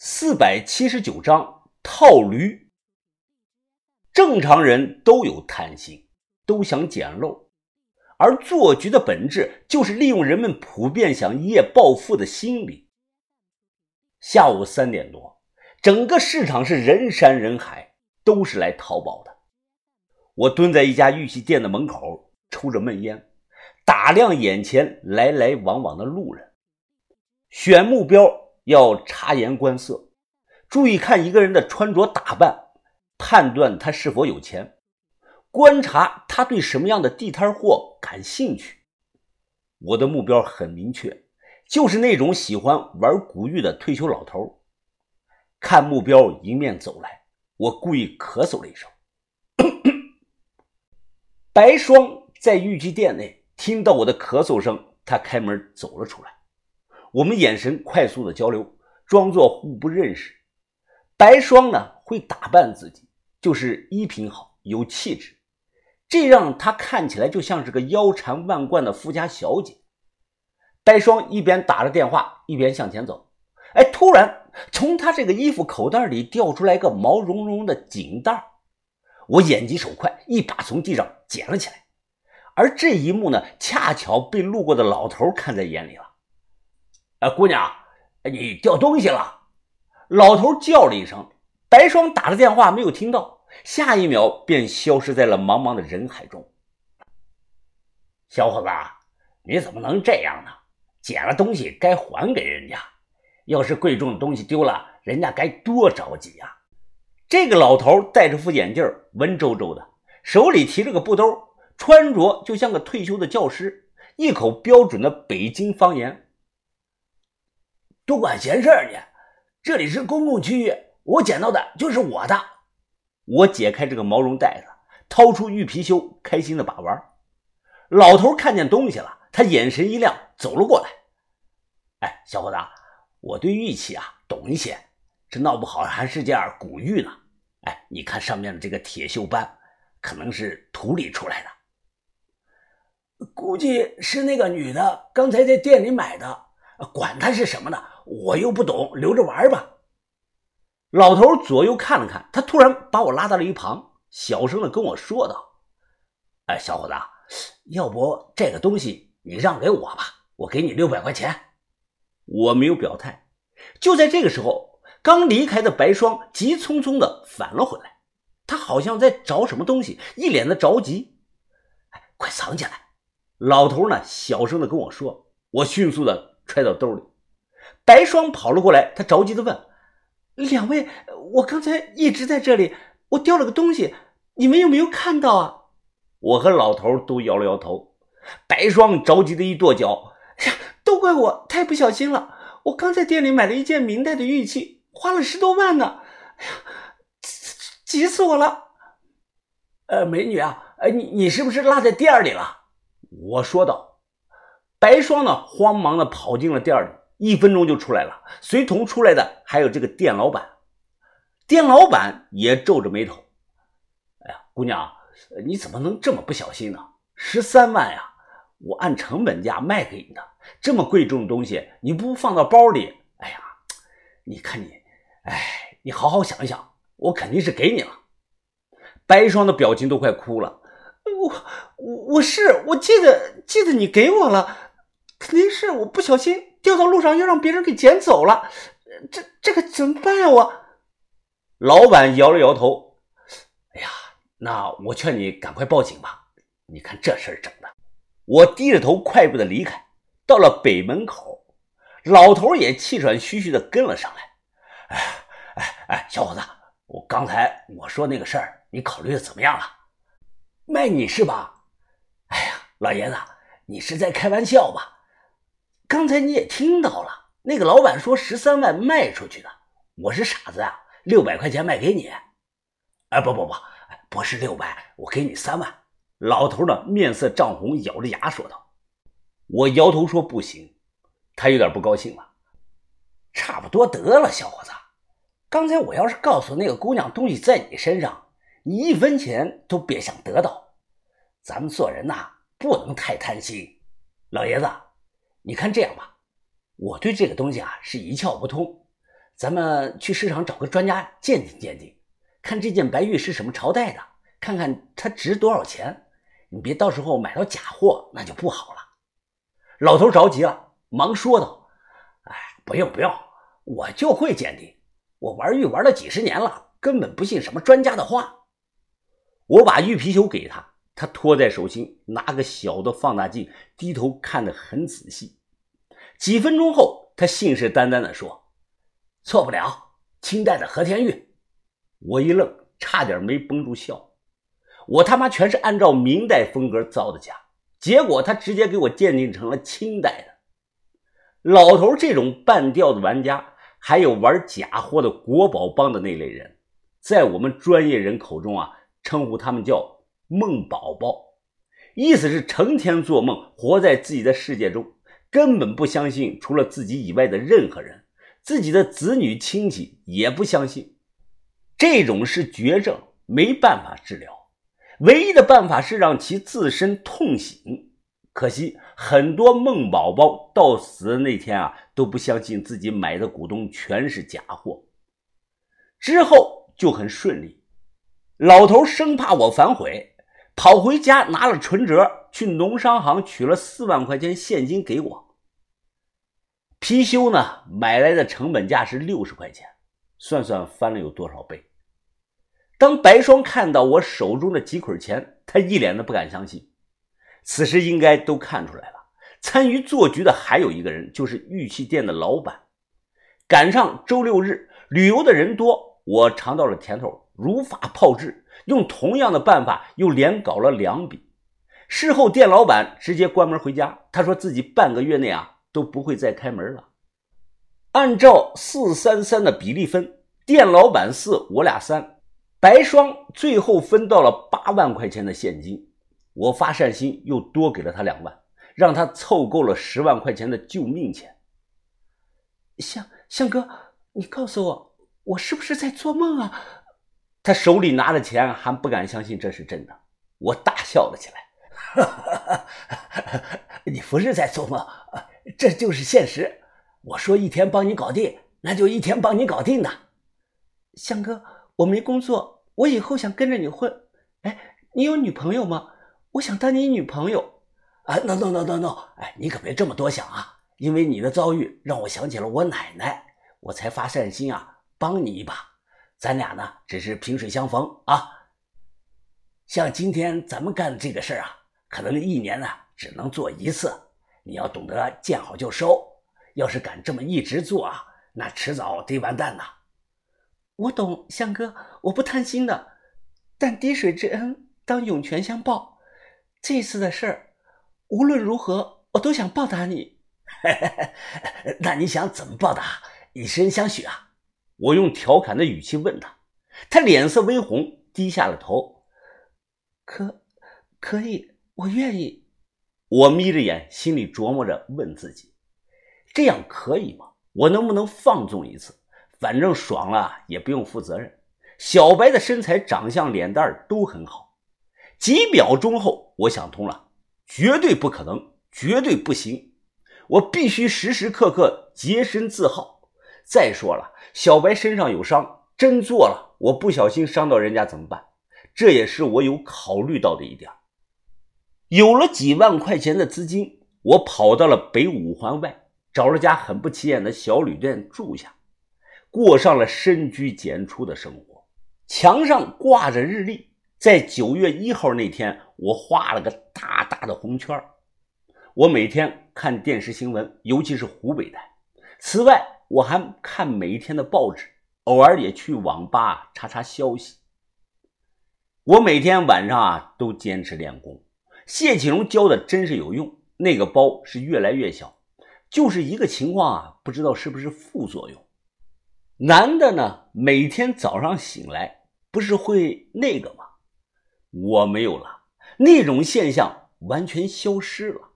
四百七十九章套驴。正常人都有贪心，都想捡漏，而做局的本质就是利用人们普遍想一夜暴富的心理。下午三点多，整个市场是人山人海，都是来淘宝的。我蹲在一家玉器店的门口，抽着闷烟，打量眼前来来往往的路人，选目标。要察言观色，注意看一个人的穿着打扮，判断他是否有钱，观察他对什么样的地摊货感兴趣。我的目标很明确，就是那种喜欢玩古玉的退休老头。看目标迎面走来，我故意咳嗽了一声。白霜在玉器店内听到我的咳嗽声，他开门走了出来。我们眼神快速的交流，装作互不认识。白霜呢会打扮自己，就是衣品好，有气质，这让她看起来就像是个腰缠万贯的富家小姐。白霜一边打着电话，一边向前走。哎，突然从她这个衣服口袋里掉出来个毛茸茸的锦袋，我眼疾手快，一把从地上捡了起来。而这一幕呢，恰巧被路过的老头看在眼里了。哎，姑娘，你掉东西了！老头叫了一声，白霜打着电话没有听到，下一秒便消失在了茫茫的人海中。小伙子，你怎么能这样呢？捡了东西该还给人家，要是贵重的东西丢了，人家该多着急呀！这个老头戴着副眼镜，文绉绉的，手里提着个布兜，穿着就像个退休的教师，一口标准的北京方言。多管闲事你！这里是公共区域，我捡到的就是我的。我解开这个毛绒袋子，掏出玉貔貅，开心的把玩。老头看见东西了，他眼神一亮，走了过来。哎，小伙子，我对玉器啊懂一些，这闹不好还是件古玉呢。哎，你看上面的这个铁锈斑，可能是土里出来的。估计是那个女的刚才在店里买的，管她是什么呢？我又不懂，留着玩吧。老头左右看了看，他突然把我拉到了一旁，小声的跟我说道：“哎，小伙子，要不这个东西你让给我吧，我给你六百块钱。”我没有表态。就在这个时候，刚离开的白霜急匆匆的返了回来，他好像在找什么东西，一脸的着急。“哎，快藏起来！”老头呢，小声的跟我说。我迅速的揣到兜里。白霜跑了过来，他着急的问：“两位，我刚才一直在这里，我掉了个东西，你们有没有看到啊？”我和老头都摇了摇头。白霜着急的一跺脚：“哎呀，都怪我太不小心了！我刚在店里买了一件明代的玉器，花了十多万呢！哎呀，急死我了！”呃，美女啊，呃，你你是不是落在店里了？我说道。白霜呢，慌忙的跑进了店里。一分钟就出来了，随同出来的还有这个店老板。店老板也皱着眉头：“哎呀，姑娘，你怎么能这么不小心呢？十三万呀，我按成本价卖给你的，这么贵重的东西，你不放到包里？哎呀，你看你，哎，你好好想一想，我肯定是给你了。”白霜的表情都快哭了：“我我我是我记得记得你给我了，肯定是我不小心。”掉到路上又让别人给捡走了，这这可怎么办呀？我老板摇了摇头，哎呀，那我劝你赶快报警吧。你看这事儿整的，我低着头快步的离开，到了北门口，老头也气喘吁吁的跟了上来。哎哎哎，小伙子，我刚才我说那个事儿，你考虑的怎么样了？卖你是吧？哎呀，老爷子，你是在开玩笑吧？刚才你也听到了，那个老板说十三万卖出去的，我是傻子啊，六百块钱卖给你。哎，不不不，不是六百，我给你三万。老头呢，面色涨红，咬着牙说道。我摇头说不行，他有点不高兴了。差不多得了，小伙子，刚才我要是告诉那个姑娘东西在你身上，你一分钱都别想得到。咱们做人呐，不能太贪心，老爷子。你看这样吧，我对这个东西啊是一窍不通，咱们去市场找个专家鉴定鉴定，看这件白玉是什么朝代的，看看它值多少钱。你别到时候买到假货，那就不好了。老头着急了，忙说道：“哎，不用不用，我就会鉴定。我玩玉玩了几十年了，根本不信什么专家的话。”我把玉貔貅给他，他托在手心，拿个小的放大镜，低头看得很仔细。几分钟后，他信誓旦旦地说：“错不了，清代的和田玉。”我一愣，差点没绷住笑。我他妈全是按照明代风格造的假，结果他直接给我鉴定成了清代的。老头这种半吊子玩家，还有玩假货的国宝帮的那类人，在我们专业人口中啊，称呼他们叫“梦宝宝”，意思是成天做梦，活在自己的世界中，根本不相信除了自己以外的任何人，自己的子女亲戚也不相信。这种是绝症，没办法治疗。唯一的办法是让其自身痛醒。可惜很多梦宝宝到死的那天啊，都不相信自己买的股东全是假货。之后就很顺利，老头生怕我反悔，跑回家拿了存折，去农商行取了四万块钱现金给我。貔貅呢，买来的成本价是六十块钱，算算翻了有多少倍？当白霜看到我手中的几捆钱，他一脸的不敢相信。此时应该都看出来了，参与做局的还有一个人，就是玉器店的老板。赶上周六日旅游的人多，我尝到了甜头，如法炮制，用同样的办法又连搞了两笔。事后店老板直接关门回家，他说自己半个月内啊都不会再开门了。按照四三三的比例分，店老板四，我俩三。白霜最后分到了八万块钱的现金，我发善心又多给了他两万，让他凑够了十万块钱的救命钱。向向哥，你告诉我，我是不是在做梦啊？他手里拿着钱，还不敢相信这是真的。我大笑了起来，你不是在做梦，这就是现实。我说一天帮你搞定，那就一天帮你搞定的，向哥。我没工作，我以后想跟着你混。哎，你有女朋友吗？我想当你女朋友。啊，no no no no no！哎，你可别这么多想啊，因为你的遭遇让我想起了我奶奶，我才发善心啊，帮你一把。咱俩呢，只是萍水相逢啊。像今天咱们干的这个事儿啊，可能一年呢只能做一次，你要懂得见好就收。要是敢这么一直做啊，那迟早得完蛋呐。我懂，向哥，我不贪心的，但滴水之恩当涌泉相报。这次的事儿，无论如何，我都想报答你。那你想怎么报答？以身相许啊！我用调侃的语气问他，他脸色微红，低下了头。可，可以，我愿意。我眯着眼，心里琢磨着，问自己：这样可以吗？我能不能放纵一次？反正爽了也不用负责任。小白的身材、长相、脸蛋都很好。几秒钟后，我想通了，绝对不可能，绝对不行。我必须时时刻刻洁身自好。再说了，小白身上有伤，真做了，我不小心伤到人家怎么办？这也是我有考虑到的一点。有了几万块钱的资金，我跑到了北五环外，找了家很不起眼的小旅店住下。过上了深居简出的生活，墙上挂着日历，在九月一号那天，我画了个大大的红圈我每天看电视新闻，尤其是湖北台。此外，我还看每一天的报纸，偶尔也去网吧查查消息。我每天晚上啊都坚持练功。谢启荣教的真是有用，那个包是越来越小，就是一个情况啊，不知道是不是副作用。男的呢，每天早上醒来不是会那个吗？我没有了，那种现象完全消失了。